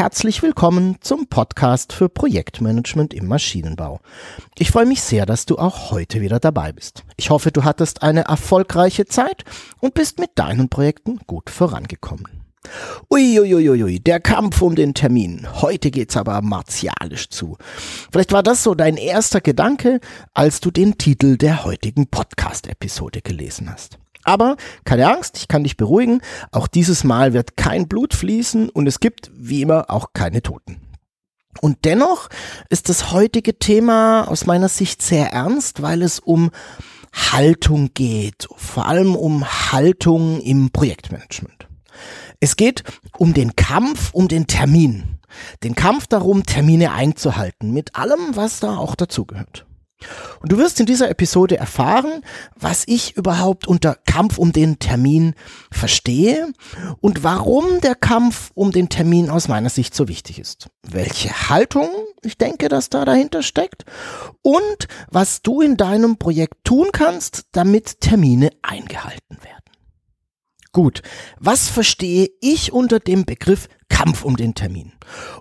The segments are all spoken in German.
Herzlich willkommen zum Podcast für Projektmanagement im Maschinenbau. Ich freue mich sehr, dass du auch heute wieder dabei bist. Ich hoffe, du hattest eine erfolgreiche Zeit und bist mit deinen Projekten gut vorangekommen. Uiuiuiui, der Kampf um den Termin. Heute geht's aber martialisch zu. Vielleicht war das so dein erster Gedanke, als du den Titel der heutigen Podcast-Episode gelesen hast. Aber keine Angst, ich kann dich beruhigen, auch dieses Mal wird kein Blut fließen und es gibt, wie immer, auch keine Toten. Und dennoch ist das heutige Thema aus meiner Sicht sehr ernst, weil es um Haltung geht, vor allem um Haltung im Projektmanagement. Es geht um den Kampf um den Termin, den Kampf darum, Termine einzuhalten, mit allem, was da auch dazugehört. Und du wirst in dieser Episode erfahren, was ich überhaupt unter Kampf um den Termin verstehe und warum der Kampf um den Termin aus meiner Sicht so wichtig ist. Welche Haltung ich denke, dass da dahinter steckt und was du in deinem Projekt tun kannst, damit Termine eingehalten werden. Gut, was verstehe ich unter dem Begriff Kampf um den Termin?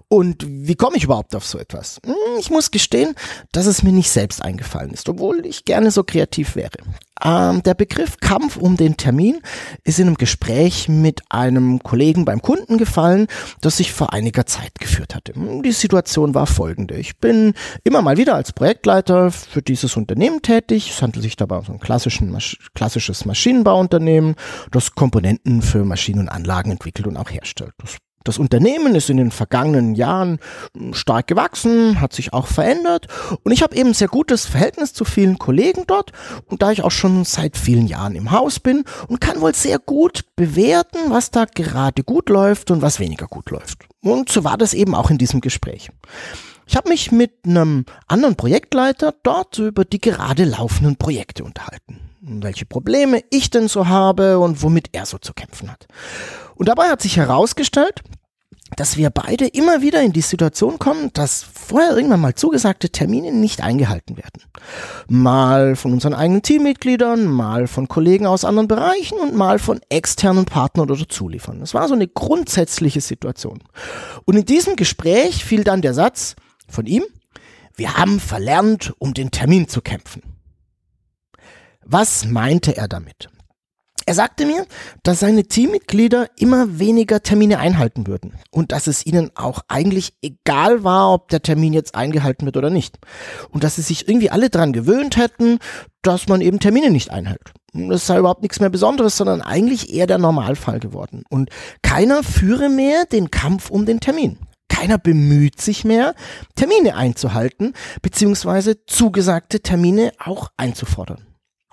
Und wie komme ich überhaupt auf so etwas? Hm, ich muss gestehen, dass es mir nicht selbst eingefallen ist, obwohl ich gerne so kreativ wäre. Ähm, der Begriff Kampf um den Termin ist in einem Gespräch mit einem Kollegen beim Kunden gefallen, das ich vor einiger Zeit geführt hatte. Hm, die Situation war folgende. Ich bin immer mal wieder als Projektleiter für dieses Unternehmen tätig. Es handelt sich dabei um so ein klassischen, klassisches Maschinenbauunternehmen, das Komponenten für Maschinen und Anlagen entwickelt und auch herstellt. Das das Unternehmen ist in den vergangenen Jahren stark gewachsen, hat sich auch verändert und ich habe eben sehr gutes Verhältnis zu vielen Kollegen dort und da ich auch schon seit vielen Jahren im Haus bin und kann wohl sehr gut bewerten, was da gerade gut läuft und was weniger gut läuft. Und so war das eben auch in diesem Gespräch. Ich habe mich mit einem anderen Projektleiter dort über die gerade laufenden Projekte unterhalten welche Probleme ich denn so habe und womit er so zu kämpfen hat. Und dabei hat sich herausgestellt, dass wir beide immer wieder in die Situation kommen, dass vorher irgendwann mal zugesagte Termine nicht eingehalten werden. Mal von unseren eigenen Teammitgliedern, mal von Kollegen aus anderen Bereichen und mal von externen Partnern oder Zuliefern. Das war so eine grundsätzliche Situation. Und in diesem Gespräch fiel dann der Satz von ihm, wir haben verlernt, um den Termin zu kämpfen. Was meinte er damit? Er sagte mir, dass seine Teammitglieder immer weniger Termine einhalten würden und dass es ihnen auch eigentlich egal war, ob der Termin jetzt eingehalten wird oder nicht. Und dass sie sich irgendwie alle dran gewöhnt hätten, dass man eben Termine nicht einhält. Das sei überhaupt nichts mehr Besonderes, sondern eigentlich eher der Normalfall geworden. Und keiner führe mehr den Kampf um den Termin. Keiner bemüht sich mehr, Termine einzuhalten, beziehungsweise zugesagte Termine auch einzufordern.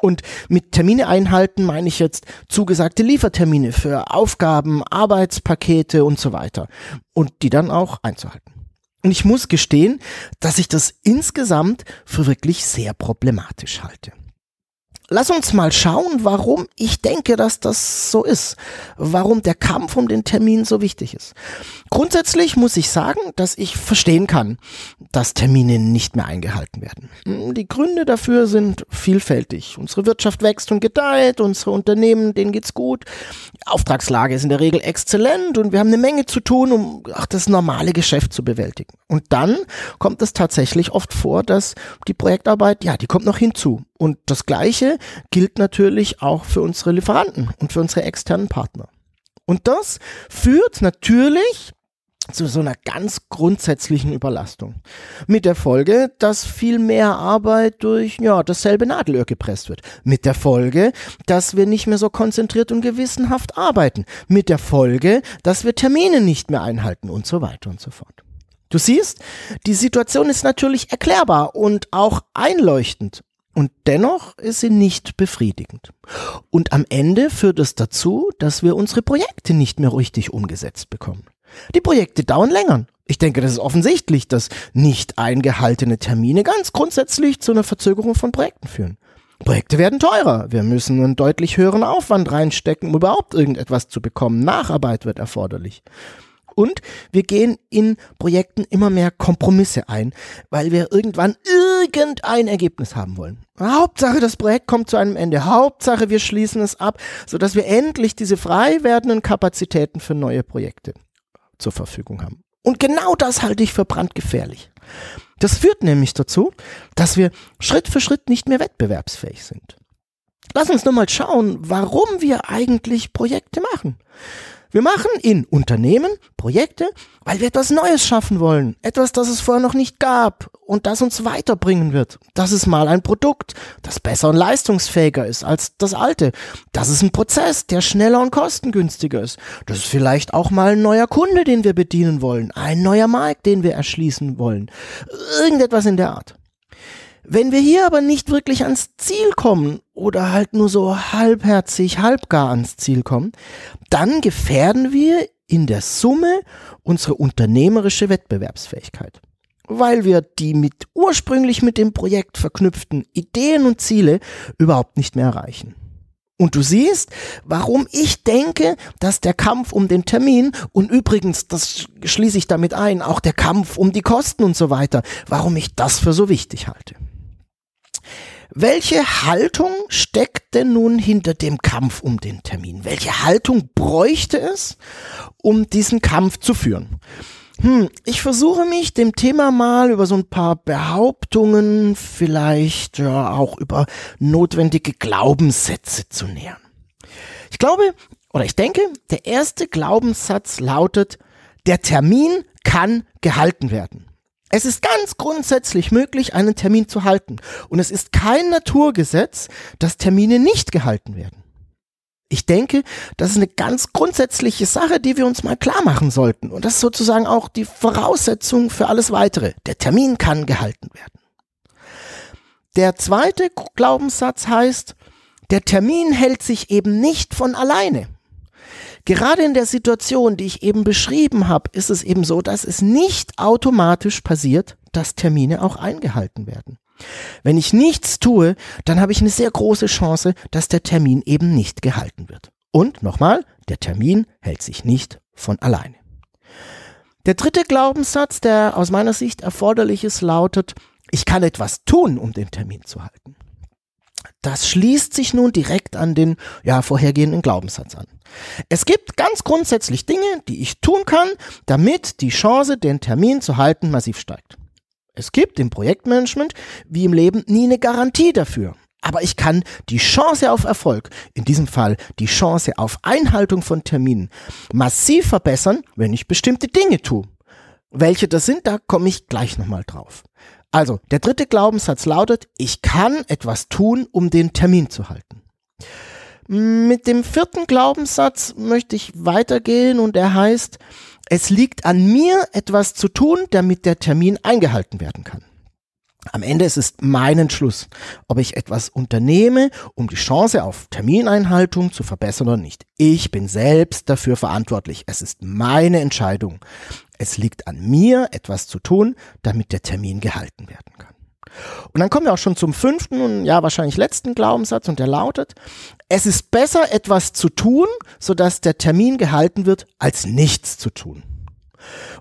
Und mit Termine einhalten meine ich jetzt zugesagte Liefertermine für Aufgaben, Arbeitspakete und so weiter. Und die dann auch einzuhalten. Und ich muss gestehen, dass ich das insgesamt für wirklich sehr problematisch halte. Lass uns mal schauen, warum ich denke, dass das so ist. Warum der Kampf um den Termin so wichtig ist. Grundsätzlich muss ich sagen, dass ich verstehen kann, dass Termine nicht mehr eingehalten werden. Die Gründe dafür sind vielfältig. Unsere Wirtschaft wächst und gedeiht, unsere Unternehmen, denen geht's gut. Die Auftragslage ist in der Regel exzellent und wir haben eine Menge zu tun, um auch das normale Geschäft zu bewältigen. Und dann kommt es tatsächlich oft vor, dass die Projektarbeit, ja, die kommt noch hinzu. Und das Gleiche gilt natürlich auch für unsere Lieferanten und für unsere externen Partner. Und das führt natürlich zu so einer ganz grundsätzlichen Überlastung. Mit der Folge, dass viel mehr Arbeit durch ja, dasselbe Nadelöhr gepresst wird. Mit der Folge, dass wir nicht mehr so konzentriert und gewissenhaft arbeiten. Mit der Folge, dass wir Termine nicht mehr einhalten und so weiter und so fort. Du siehst, die Situation ist natürlich erklärbar und auch einleuchtend. Und dennoch ist sie nicht befriedigend. Und am Ende führt es dazu, dass wir unsere Projekte nicht mehr richtig umgesetzt bekommen. Die Projekte dauern länger. Ich denke, das ist offensichtlich, dass nicht eingehaltene Termine ganz grundsätzlich zu einer Verzögerung von Projekten führen. Projekte werden teurer. Wir müssen einen deutlich höheren Aufwand reinstecken, um überhaupt irgendetwas zu bekommen. Nacharbeit wird erforderlich. Und wir gehen in Projekten immer mehr Kompromisse ein, weil wir irgendwann irgendein Ergebnis haben wollen. Hauptsache, das Projekt kommt zu einem Ende. Hauptsache, wir schließen es ab, sodass wir endlich diese frei werdenden Kapazitäten für neue Projekte zur Verfügung haben. Und genau das halte ich für brandgefährlich. Das führt nämlich dazu, dass wir Schritt für Schritt nicht mehr wettbewerbsfähig sind. Lass uns nur mal schauen, warum wir eigentlich Projekte machen. Wir machen in Unternehmen Projekte, weil wir etwas Neues schaffen wollen. Etwas, das es vorher noch nicht gab und das uns weiterbringen wird. Das ist mal ein Produkt, das besser und leistungsfähiger ist als das alte. Das ist ein Prozess, der schneller und kostengünstiger ist. Das ist vielleicht auch mal ein neuer Kunde, den wir bedienen wollen. Ein neuer Markt, den wir erschließen wollen. Irgendetwas in der Art. Wenn wir hier aber nicht wirklich ans Ziel kommen oder halt nur so halbherzig, halbgar ans Ziel kommen, dann gefährden wir in der Summe unsere unternehmerische Wettbewerbsfähigkeit. Weil wir die mit ursprünglich mit dem Projekt verknüpften Ideen und Ziele überhaupt nicht mehr erreichen. Und du siehst, warum ich denke, dass der Kampf um den Termin und übrigens, das schließe ich damit ein, auch der Kampf um die Kosten und so weiter, warum ich das für so wichtig halte. Welche Haltung steckt denn nun hinter dem Kampf um den Termin? Welche Haltung bräuchte es, um diesen Kampf zu führen? Hm, ich versuche mich dem Thema mal über so ein paar Behauptungen, vielleicht ja auch über notwendige Glaubenssätze zu nähern. Ich glaube, oder ich denke, der erste Glaubenssatz lautet, der Termin kann gehalten werden. Es ist ganz grundsätzlich möglich, einen Termin zu halten. Und es ist kein Naturgesetz, dass Termine nicht gehalten werden. Ich denke, das ist eine ganz grundsätzliche Sache, die wir uns mal klar machen sollten. Und das ist sozusagen auch die Voraussetzung für alles weitere. Der Termin kann gehalten werden. Der zweite Glaubenssatz heißt, der Termin hält sich eben nicht von alleine. Gerade in der Situation, die ich eben beschrieben habe, ist es eben so, dass es nicht automatisch passiert, dass Termine auch eingehalten werden. Wenn ich nichts tue, dann habe ich eine sehr große Chance, dass der Termin eben nicht gehalten wird. Und nochmal, der Termin hält sich nicht von alleine. Der dritte Glaubenssatz, der aus meiner Sicht erforderlich ist, lautet, ich kann etwas tun, um den Termin zu halten. Das schließt sich nun direkt an den ja, vorhergehenden Glaubenssatz an. Es gibt ganz grundsätzlich Dinge, die ich tun kann, damit die Chance, den Termin zu halten, massiv steigt. Es gibt im Projektmanagement wie im Leben nie eine Garantie dafür. Aber ich kann die Chance auf Erfolg, in diesem Fall die Chance auf Einhaltung von Terminen, massiv verbessern, wenn ich bestimmte Dinge tue. Welche das sind, da komme ich gleich nochmal drauf. Also, der dritte Glaubenssatz lautet, ich kann etwas tun, um den Termin zu halten. Mit dem vierten Glaubenssatz möchte ich weitergehen und er heißt, es liegt an mir, etwas zu tun, damit der Termin eingehalten werden kann. Am Ende ist es mein Entschluss, ob ich etwas unternehme, um die Chance auf Termineinhaltung zu verbessern oder nicht. Ich bin selbst dafür verantwortlich. Es ist meine Entscheidung. Es liegt an mir, etwas zu tun, damit der Termin gehalten werden kann. Und dann kommen wir auch schon zum fünften und ja wahrscheinlich letzten Glaubenssatz und der lautet, es ist besser etwas zu tun, sodass der Termin gehalten wird, als nichts zu tun.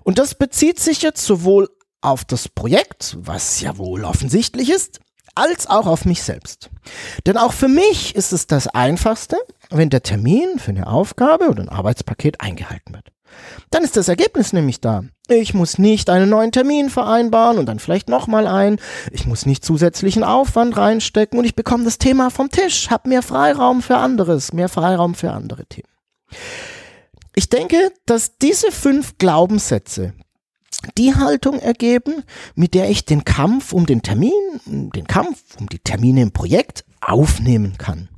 Und das bezieht sich jetzt sowohl auf das Projekt, was ja wohl offensichtlich ist, als auch auf mich selbst. Denn auch für mich ist es das Einfachste, wenn der Termin für eine Aufgabe oder ein Arbeitspaket eingehalten wird. Dann ist das Ergebnis nämlich da. Ich muss nicht einen neuen Termin vereinbaren und dann vielleicht nochmal ein. Ich muss nicht zusätzlichen Aufwand reinstecken und ich bekomme das Thema vom Tisch, habe mehr Freiraum für anderes, mehr Freiraum für andere Themen. Ich denke, dass diese fünf Glaubenssätze die Haltung ergeben, mit der ich den Kampf um den Termin, den Kampf um die Termine im Projekt aufnehmen kann.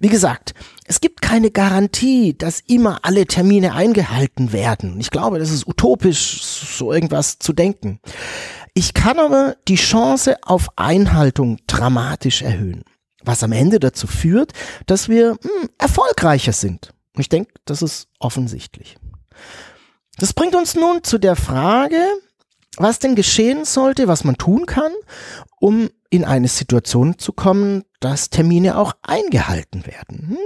Wie gesagt, es gibt keine Garantie, dass immer alle Termine eingehalten werden. Ich glaube, das ist utopisch, so irgendwas zu denken. Ich kann aber die Chance auf Einhaltung dramatisch erhöhen, was am Ende dazu führt, dass wir hm, erfolgreicher sind. Ich denke, das ist offensichtlich. Das bringt uns nun zu der Frage, was denn geschehen sollte, was man tun kann, um in eine Situation zu kommen, dass Termine auch eingehalten werden. Hm?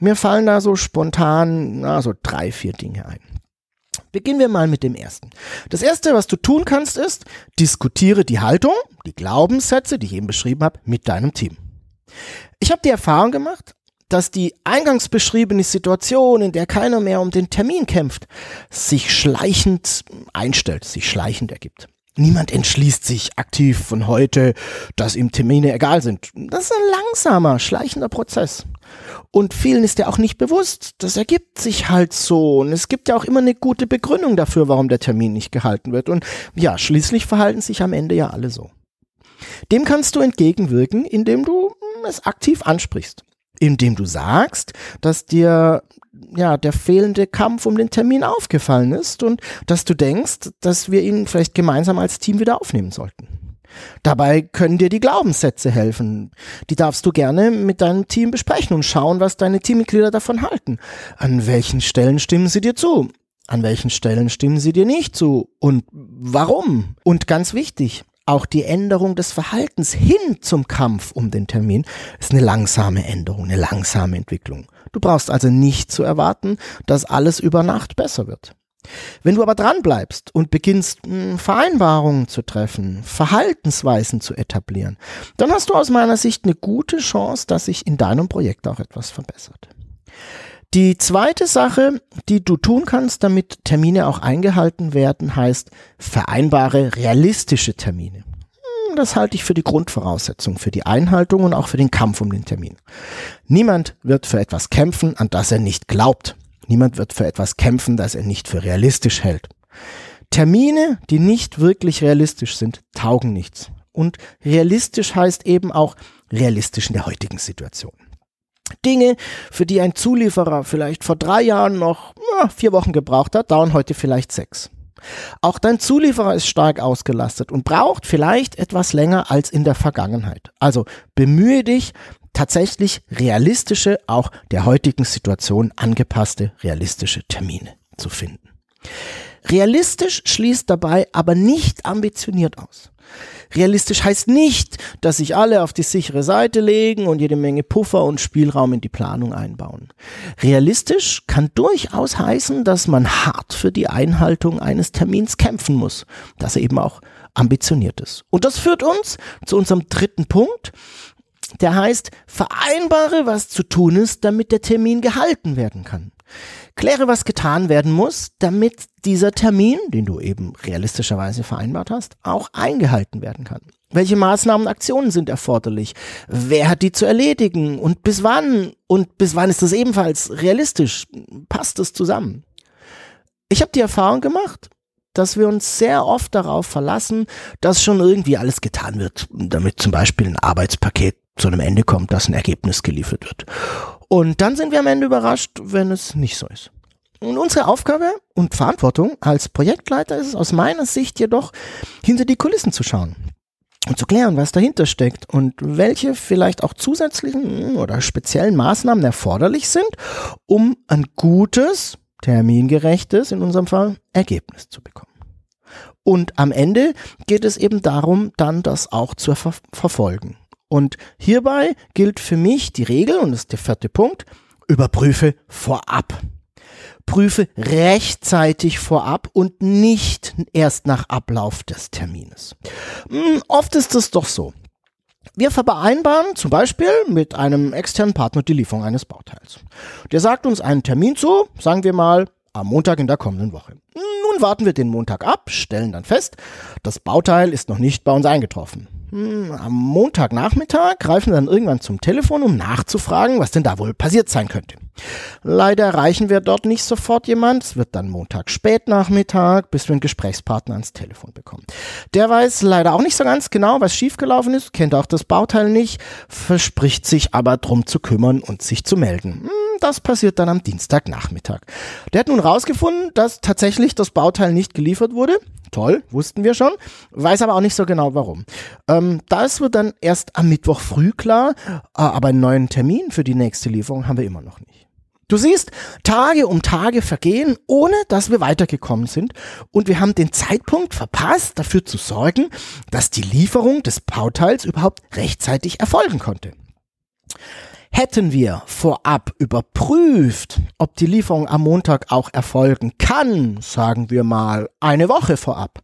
Mir fallen da so spontan na, so drei, vier Dinge ein. Beginnen wir mal mit dem ersten. Das erste, was du tun kannst, ist, diskutiere die Haltung, die Glaubenssätze, die ich eben beschrieben habe, mit deinem Team. Ich habe die Erfahrung gemacht, dass die eingangs beschriebene Situation, in der keiner mehr um den Termin kämpft, sich schleichend einstellt, sich schleichend ergibt. Niemand entschließt sich aktiv von heute, dass ihm Termine egal sind. Das ist ein langsamer, schleichender Prozess. Und vielen ist ja auch nicht bewusst. Das ergibt sich halt so. Und es gibt ja auch immer eine gute Begründung dafür, warum der Termin nicht gehalten wird. Und ja, schließlich verhalten sich am Ende ja alle so. Dem kannst du entgegenwirken, indem du es aktiv ansprichst indem du sagst, dass dir ja der fehlende Kampf um den Termin aufgefallen ist und dass du denkst, dass wir ihn vielleicht gemeinsam als Team wieder aufnehmen sollten. Dabei können dir die Glaubenssätze helfen. Die darfst du gerne mit deinem Team besprechen und schauen, was deine Teammitglieder davon halten. An welchen Stellen stimmen sie dir zu? An welchen Stellen stimmen sie dir nicht zu? Und warum? Und ganz wichtig, auch die Änderung des Verhaltens hin zum Kampf um den Termin ist eine langsame Änderung, eine langsame Entwicklung. Du brauchst also nicht zu erwarten, dass alles über Nacht besser wird. Wenn du aber dran bleibst und beginnst hm, Vereinbarungen zu treffen, Verhaltensweisen zu etablieren, dann hast du aus meiner Sicht eine gute Chance, dass sich in deinem Projekt auch etwas verbessert. Die zweite Sache, die du tun kannst, damit Termine auch eingehalten werden, heißt vereinbare realistische Termine. Hm, das halte ich für die Grundvoraussetzung für die Einhaltung und auch für den Kampf um den Termin. Niemand wird für etwas kämpfen, an das er nicht glaubt. Niemand wird für etwas kämpfen, das er nicht für realistisch hält. Termine, die nicht wirklich realistisch sind, taugen nichts. Und realistisch heißt eben auch realistisch in der heutigen Situation. Dinge, für die ein Zulieferer vielleicht vor drei Jahren noch ja, vier Wochen gebraucht hat, dauern heute vielleicht sechs. Auch dein Zulieferer ist stark ausgelastet und braucht vielleicht etwas länger als in der Vergangenheit. Also bemühe dich, tatsächlich realistische, auch der heutigen Situation angepasste, realistische Termine zu finden. Realistisch schließt dabei aber nicht ambitioniert aus. Realistisch heißt nicht, dass sich alle auf die sichere Seite legen und jede Menge Puffer und Spielraum in die Planung einbauen. Realistisch kann durchaus heißen, dass man hart für die Einhaltung eines Termins kämpfen muss, dass er eben auch ambitioniert ist. Und das führt uns zu unserem dritten Punkt, der heißt, vereinbare, was zu tun ist, damit der Termin gehalten werden kann. Kläre, was getan werden muss, damit dieser Termin, den du eben realistischerweise vereinbart hast, auch eingehalten werden kann. Welche Maßnahmen und Aktionen sind erforderlich? Wer hat die zu erledigen? Und bis wann? Und bis wann ist das ebenfalls realistisch? Passt es zusammen? Ich habe die Erfahrung gemacht, dass wir uns sehr oft darauf verlassen, dass schon irgendwie alles getan wird, damit zum Beispiel ein Arbeitspaket zu einem Ende kommt, dass ein Ergebnis geliefert wird. Und dann sind wir am Ende überrascht, wenn es nicht so ist. Und unsere Aufgabe und Verantwortung als Projektleiter ist es aus meiner Sicht jedoch, hinter die Kulissen zu schauen und zu klären, was dahinter steckt und welche vielleicht auch zusätzlichen oder speziellen Maßnahmen erforderlich sind, um ein gutes, termingerechtes, in unserem Fall, Ergebnis zu bekommen. Und am Ende geht es eben darum, dann das auch zu ver verfolgen. Und hierbei gilt für mich die Regel, und das ist der vierte Punkt, überprüfe vorab. Prüfe rechtzeitig vorab und nicht erst nach Ablauf des Termines. Hm, oft ist es doch so. Wir vereinbaren zum Beispiel mit einem externen Partner die Lieferung eines Bauteils. Der sagt uns einen Termin zu, sagen wir mal am Montag in der kommenden Woche. Nun warten wir den Montag ab, stellen dann fest, das Bauteil ist noch nicht bei uns eingetroffen. Hm, am Montagnachmittag greifen dann irgendwann zum Telefon, um nachzufragen, was denn da wohl passiert sein könnte. Leider erreichen wir dort nicht sofort jemand. Es wird dann Montag spätnachmittag, bis wir einen Gesprächspartner ans Telefon bekommen. Der weiß leider auch nicht so ganz genau, was schiefgelaufen ist, kennt auch das Bauteil nicht, verspricht sich aber drum zu kümmern und sich zu melden. Hm, Das passiert dann am Dienstagnachmittag. Der hat nun rausgefunden, dass tatsächlich das Bauteil nicht geliefert wurde. Toll, wussten wir schon, weiß aber auch nicht so genau warum. Ähm, das wird dann erst am Mittwoch früh klar, äh, aber einen neuen Termin für die nächste Lieferung haben wir immer noch nicht. Du siehst, Tage um Tage vergehen, ohne dass wir weitergekommen sind und wir haben den Zeitpunkt verpasst, dafür zu sorgen, dass die Lieferung des Bauteils überhaupt rechtzeitig erfolgen konnte. Hätten wir vorab überprüft, ob die Lieferung am Montag auch erfolgen kann, sagen wir mal eine Woche vorab,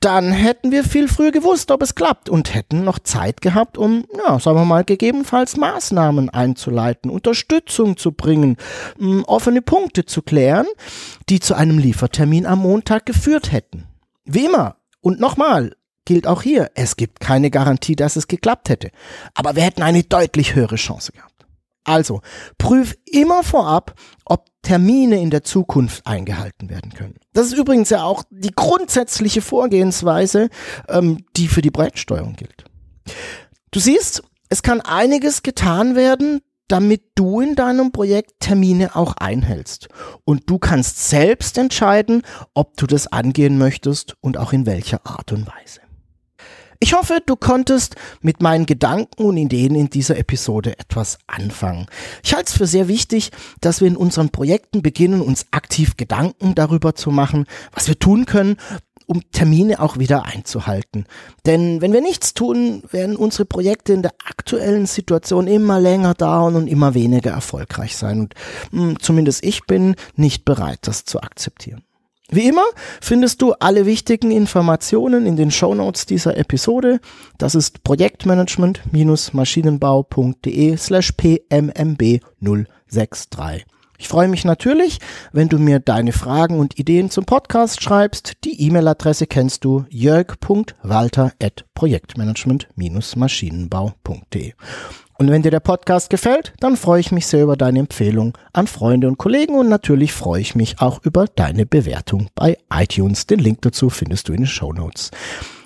dann hätten wir viel früher gewusst, ob es klappt und hätten noch Zeit gehabt, um, ja, sagen wir mal, gegebenenfalls Maßnahmen einzuleiten, Unterstützung zu bringen, offene Punkte zu klären, die zu einem Liefertermin am Montag geführt hätten. Wie immer, und nochmal, gilt auch hier, es gibt keine Garantie, dass es geklappt hätte. Aber wir hätten eine deutlich höhere Chance gehabt. Also, prüf immer vorab, ob Termine in der Zukunft eingehalten werden können. Das ist übrigens ja auch die grundsätzliche Vorgehensweise, ähm, die für die Projektsteuerung gilt. Du siehst, es kann einiges getan werden, damit du in deinem Projekt Termine auch einhältst. Und du kannst selbst entscheiden, ob du das angehen möchtest und auch in welcher Art und Weise. Ich hoffe, du konntest mit meinen Gedanken und Ideen in dieser Episode etwas anfangen. Ich halte es für sehr wichtig, dass wir in unseren Projekten beginnen, uns aktiv Gedanken darüber zu machen, was wir tun können, um Termine auch wieder einzuhalten. Denn wenn wir nichts tun, werden unsere Projekte in der aktuellen Situation immer länger dauern und immer weniger erfolgreich sein. Und mh, hm, zumindest ich bin nicht bereit, das zu akzeptieren. Wie immer findest du alle wichtigen Informationen in den Shownotes dieser Episode. Das ist projektmanagement-maschinenbau.de slash pmmb 063. Ich freue mich natürlich, wenn du mir deine Fragen und Ideen zum Podcast schreibst. Die E-Mail-Adresse kennst du jörg.walter.projektmanagement-maschinenbau.de. Und wenn dir der Podcast gefällt, dann freue ich mich sehr über deine Empfehlung an Freunde und Kollegen und natürlich freue ich mich auch über deine Bewertung bei iTunes. Den Link dazu findest du in den Show Notes.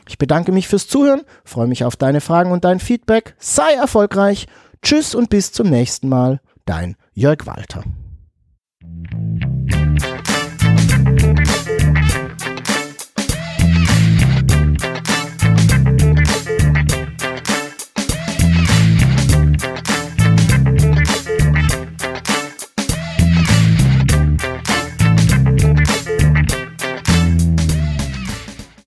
Ich bedanke mich fürs Zuhören, freue mich auf deine Fragen und dein Feedback. Sei erfolgreich. Tschüss und bis zum nächsten Mal. Dein Jörg Walter.